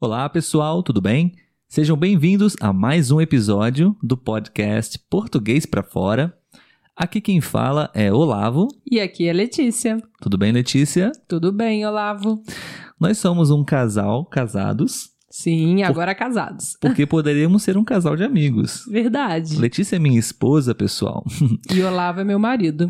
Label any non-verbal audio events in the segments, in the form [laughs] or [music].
Olá, pessoal, tudo bem? Sejam bem-vindos a mais um episódio do podcast Português para Fora. Aqui quem fala é Olavo. E aqui é Letícia. Tudo bem, Letícia? Tudo bem, Olavo. Nós somos um casal casados. Sim, agora Por... casados. Porque poderíamos ser um casal de amigos. Verdade. Letícia é minha esposa, pessoal. E Olavo é meu marido.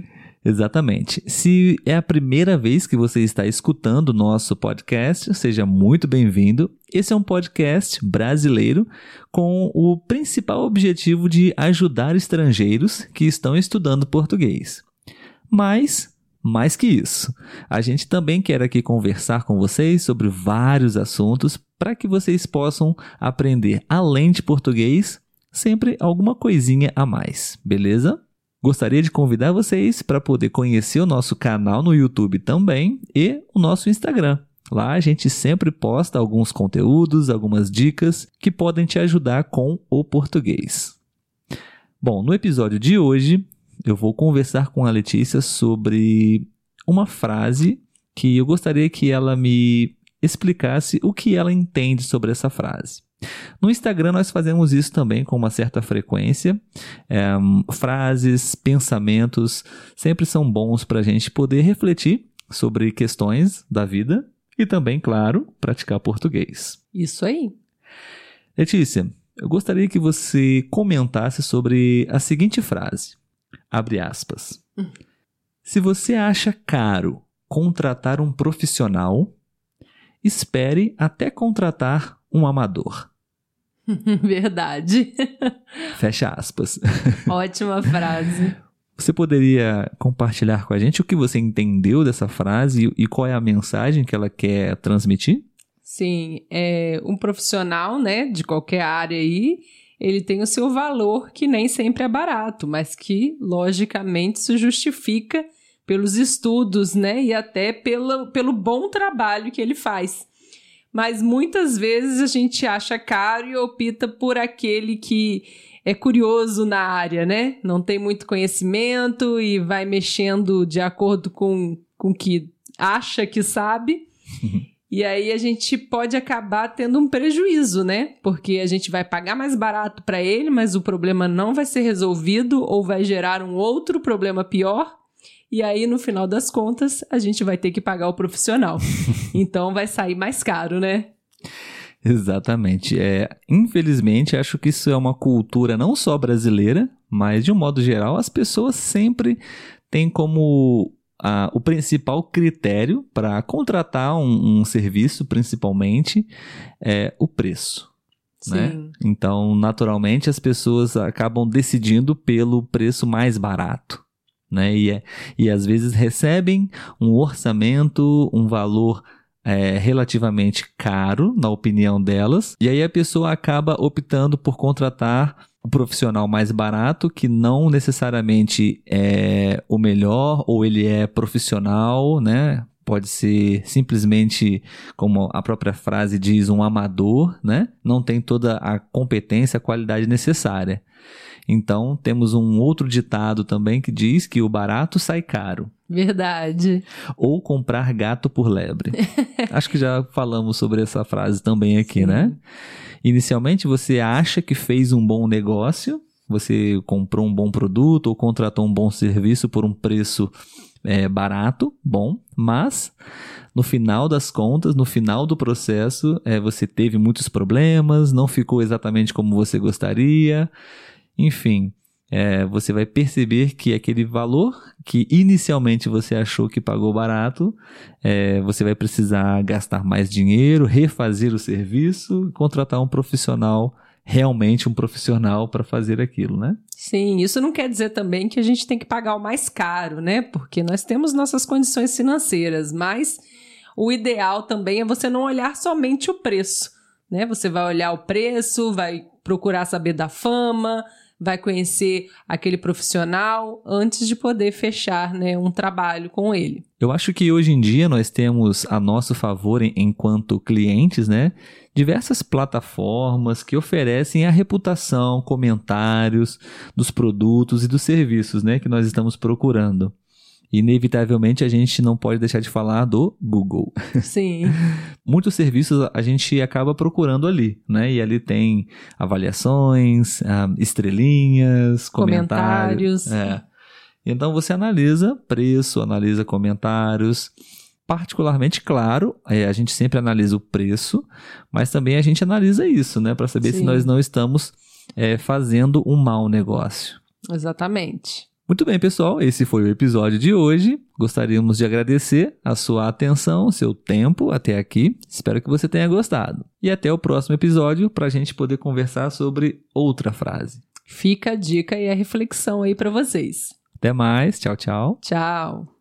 Exatamente. Se é a primeira vez que você está escutando o nosso podcast, seja muito bem-vindo. Esse é um podcast brasileiro com o principal objetivo de ajudar estrangeiros que estão estudando português. Mas, mais que isso, a gente também quer aqui conversar com vocês sobre vários assuntos para que vocês possam aprender, além de português, sempre alguma coisinha a mais, beleza? Gostaria de convidar vocês para poder conhecer o nosso canal no YouTube também e o nosso Instagram. Lá a gente sempre posta alguns conteúdos, algumas dicas que podem te ajudar com o português. Bom, no episódio de hoje eu vou conversar com a Letícia sobre uma frase que eu gostaria que ela me explicasse o que ela entende sobre essa frase. No Instagram, nós fazemos isso também com uma certa frequência. É, frases, pensamentos sempre são bons para a gente poder refletir sobre questões da vida e também, claro, praticar português. Isso aí. Letícia, eu gostaria que você comentasse sobre a seguinte frase. Abre aspas. Hum. Se você acha caro contratar um profissional, espere até contratar um amador. [laughs] Verdade. Fecha aspas. [laughs] Ótima frase. Você poderia compartilhar com a gente o que você entendeu dessa frase e qual é a mensagem que ela quer transmitir? Sim, é um profissional, né, de qualquer área aí, ele tem o seu valor que nem sempre é barato, mas que logicamente se justifica pelos estudos, né, e até pelo, pelo bom trabalho que ele faz mas muitas vezes a gente acha caro e opta por aquele que é curioso na área, né? Não tem muito conhecimento e vai mexendo de acordo com o que acha que sabe. [laughs] E aí a gente pode acabar tendo um prejuízo, né? Porque a gente vai pagar mais barato para ele, mas o problema não vai ser resolvido ou vai gerar um outro problema pior. E aí, no final das contas, a gente vai ter que pagar o profissional. [laughs] então vai sair mais caro, né? Exatamente. É, infelizmente, acho que isso é uma cultura não só brasileira, mas de um modo geral, as pessoas sempre têm como a, o principal critério para contratar um, um, serviço, principalmente, é o preço. Né? Então, naturalmente, as pessoas acabam decidindo pelo preço mais barato né? E, é, e às vezes recebem um orçamento, um valor é, relativamente caro, na opinião delas, e aí a pessoa acaba optando por contratar o um profissional mais barato, que não necessariamente é o melhor, ou ele é profissional, né? Pode ser simplesmente, como a própria frase diz, um amador, né? Não tem toda a competência, a qualidade necessária. Então, temos um outro ditado também que diz que o barato sai caro. Verdade. Ou comprar gato por lebre. [laughs] Acho que já falamos sobre essa frase também aqui, né? Sim. né? Inicialmente você acha que fez um bom negócio, você comprou um bom produto ou contratou um bom serviço por um preço é, barato, bom, mas no final das contas, no final do processo, é, você teve muitos problemas, não ficou exatamente como você gostaria, enfim, é, você vai perceber que aquele valor que inicialmente você achou que pagou barato, é, você vai precisar gastar mais dinheiro, refazer o serviço, contratar um profissional, realmente um profissional para fazer aquilo, né? Sim, isso não quer dizer também que a gente tem que pagar o mais caro, né? Porque nós temos nossas condições financeiras, mas o ideal também é você não olhar somente o preço, né? Você vai olhar o preço, vai procurar saber da fama, vai conhecer aquele profissional antes de poder fechar né, um trabalho com ele. Eu acho que hoje em dia nós temos a nosso favor, enquanto clientes, né, diversas plataformas que oferecem a reputação, comentários dos produtos e dos serviços né, que nós estamos procurando. Inevitavelmente a gente não pode deixar de falar do Google. [laughs] Sim. Muitos serviços a gente acaba procurando ali, né? E ali tem avaliações, ah, estrelinhas, comentários. Comentários. É. Então você analisa preço, analisa comentários. Particularmente, claro, é, a gente sempre analisa o preço, mas também a gente analisa isso, né? Para saber se Sim. nós não estamos é, fazendo um mau negócio. Exatamente. Muito bem, pessoal, esse foi o episódio de hoje. Gostaríamos de agradecer a sua atenção, seu tempo até aqui. Espero que você tenha gostado. E até o próximo episódio para a gente poder conversar sobre outra frase. Fica a dica e a reflexão aí para vocês. Até mais, tchau, tchau. Tchau.